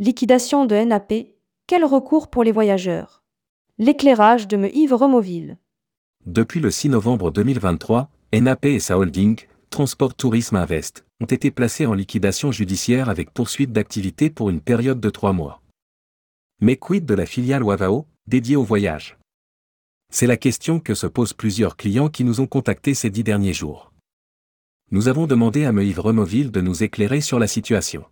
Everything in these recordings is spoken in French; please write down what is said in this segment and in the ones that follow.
Liquidation de NAP, quel recours pour les voyageurs? L'éclairage de me Yves Removille. Depuis le 6 novembre 2023, NAP et sa holding, Transport Tourisme Invest, ont été placés en liquidation judiciaire avec poursuite d'activité pour une période de trois mois. Mais quid de la filiale Wavao, dédiée au voyage? C'est la question que se posent plusieurs clients qui nous ont contactés ces dix derniers jours. Nous avons demandé à Meïve Removille de nous éclairer sur la situation.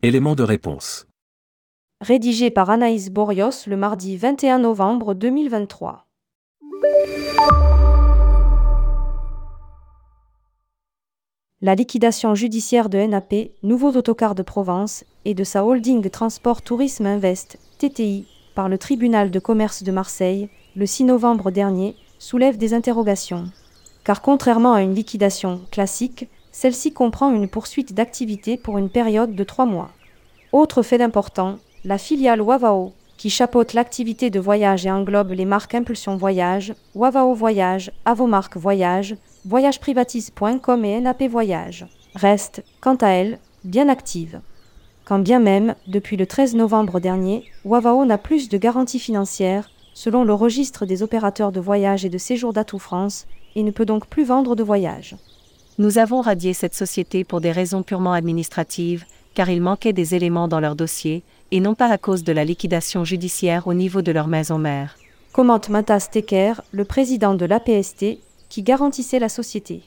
Élément de réponse. Rédigé par Anaïs Borios le mardi 21 novembre 2023. La liquidation judiciaire de NAP, Nouveaux Autocars de Provence, et de sa holding Transport Tourisme Invest, TTI, par le tribunal de commerce de Marseille, le 6 novembre dernier, soulève des interrogations. Car contrairement à une liquidation classique, celle-ci comprend une poursuite d'activité pour une période de trois mois. Autre fait important, la filiale Wavao, qui chapeaute l'activité de voyage et englobe les marques Impulsion Voyage, Wavao Voyage, Avomarque Voyage, voyageprivatise.com et NAP Voyage, reste, quant à elle, bien active. Quand bien même, depuis le 13 novembre dernier, Wavao n'a plus de garantie financière, selon le registre des opérateurs de voyage et de séjour d'Atout France, et ne peut donc plus vendre de voyage. Nous avons radié cette société pour des raisons purement administratives, car il manquait des éléments dans leur dossier, et non pas à cause de la liquidation judiciaire au niveau de leur maison mère. Commente Matas Tecker, le président de l'APST, qui garantissait la société.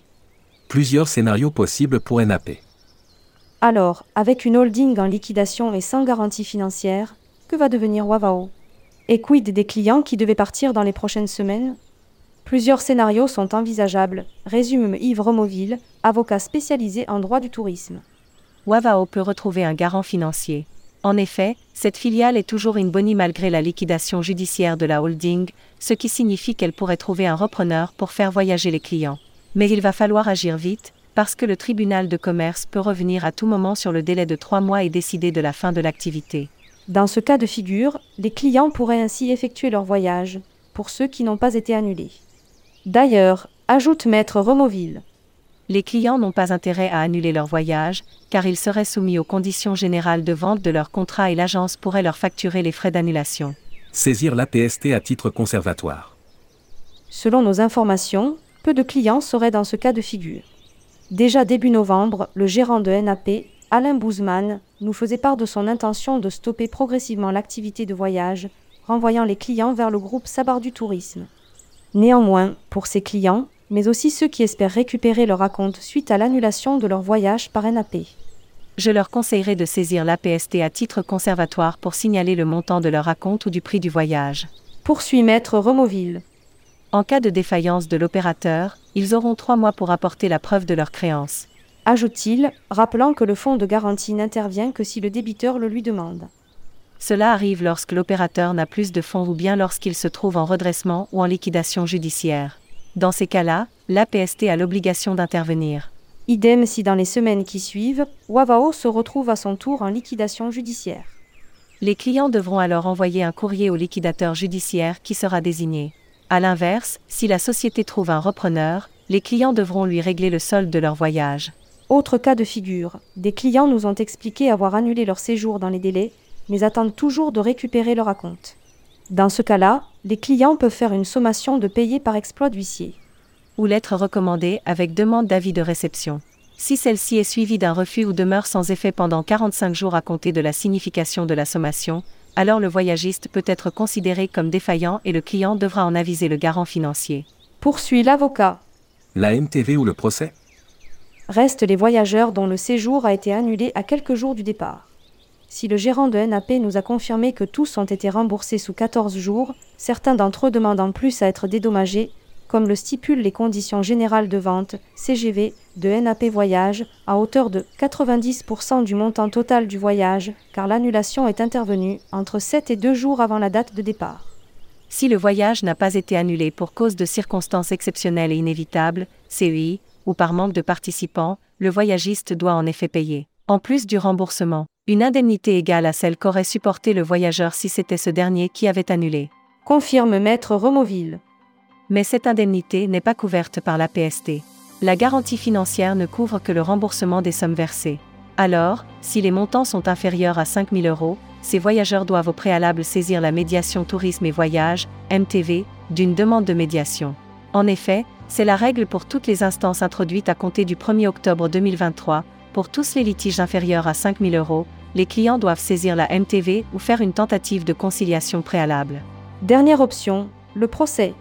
Plusieurs scénarios possibles pour NAP. Alors, avec une holding en liquidation et sans garantie financière, que va devenir Wavao? Et quid des clients qui devaient partir dans les prochaines semaines? Plusieurs scénarios sont envisageables, résume Yves Romoville, avocat spécialisé en droit du tourisme. Wavao peut retrouver un garant financier. En effet, cette filiale est toujours une bonnie malgré la liquidation judiciaire de la holding, ce qui signifie qu'elle pourrait trouver un repreneur pour faire voyager les clients. Mais il va falloir agir vite, parce que le tribunal de commerce peut revenir à tout moment sur le délai de trois mois et décider de la fin de l'activité. Dans ce cas de figure, les clients pourraient ainsi effectuer leur voyage, pour ceux qui n'ont pas été annulés. D'ailleurs, ajoute Maître Removille, les clients n'ont pas intérêt à annuler leur voyage, car ils seraient soumis aux conditions générales de vente de leur contrat et l'agence pourrait leur facturer les frais d'annulation. Saisir l'APST à titre conservatoire. Selon nos informations, peu de clients seraient dans ce cas de figure. Déjà début novembre, le gérant de NAP, Alain Bouzman, nous faisait part de son intention de stopper progressivement l'activité de voyage, renvoyant les clients vers le groupe Sabar du Tourisme. Néanmoins, pour ces clients, mais aussi ceux qui espèrent récupérer leur acompte suite à l'annulation de leur voyage par NAP. Je leur conseillerais de saisir l'APST à titre conservatoire pour signaler le montant de leur acompte ou du prix du voyage. Poursuit Maître Removille. En cas de défaillance de l'opérateur, ils auront trois mois pour apporter la preuve de leur créance. Ajoute-t-il, rappelant que le fonds de garantie n'intervient que si le débiteur le lui demande. Cela arrive lorsque l'opérateur n'a plus de fonds ou bien lorsqu'il se trouve en redressement ou en liquidation judiciaire. Dans ces cas-là, l'APST a l'obligation d'intervenir. Idem si dans les semaines qui suivent, Wavao se retrouve à son tour en liquidation judiciaire. Les clients devront alors envoyer un courrier au liquidateur judiciaire qui sera désigné. A l'inverse, si la société trouve un repreneur, les clients devront lui régler le solde de leur voyage. Autre cas de figure, des clients nous ont expliqué avoir annulé leur séjour dans les délais, mais attendent toujours de récupérer leur acompte. Dans ce cas-là, les clients peuvent faire une sommation de payer par exploit d'huissier. Ou lettre recommandée avec demande d'avis de réception. Si celle-ci est suivie d'un refus ou demeure sans effet pendant 45 jours à compter de la signification de la sommation, alors le voyagiste peut être considéré comme défaillant et le client devra en aviser le garant financier. Poursuit l'avocat. La MTV ou le procès? Restent les voyageurs dont le séjour a été annulé à quelques jours du départ. Si le gérant de NAP nous a confirmé que tous ont été remboursés sous 14 jours, certains d'entre eux demandent en plus à être dédommagés, comme le stipulent les conditions générales de vente, CGV, de NAP Voyage, à hauteur de 90% du montant total du voyage, car l'annulation est intervenue entre 7 et 2 jours avant la date de départ. Si le voyage n'a pas été annulé pour cause de circonstances exceptionnelles et inévitables, CEI, ou par manque de participants, le voyagiste doit en effet payer, en plus du remboursement, une indemnité égale à celle qu'aurait supporté le voyageur si c'était ce dernier qui avait annulé. Confirme Maître Removille. Mais cette indemnité n'est pas couverte par la PST. La garantie financière ne couvre que le remboursement des sommes versées. Alors, si les montants sont inférieurs à 5 000 euros, ces voyageurs doivent au préalable saisir la médiation tourisme et voyage, MTV, d'une demande de médiation. En effet, c'est la règle pour toutes les instances introduites à compter du 1er octobre 2023. Pour tous les litiges inférieurs à 5 000 euros, les clients doivent saisir la MTV ou faire une tentative de conciliation préalable. Dernière option, le procès.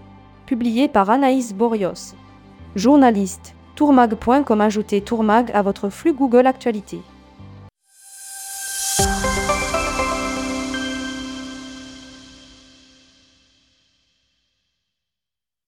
Publié par Anaïs Borios. Journaliste, tourmag.com ajoutez tourmag à votre flux Google Actualité.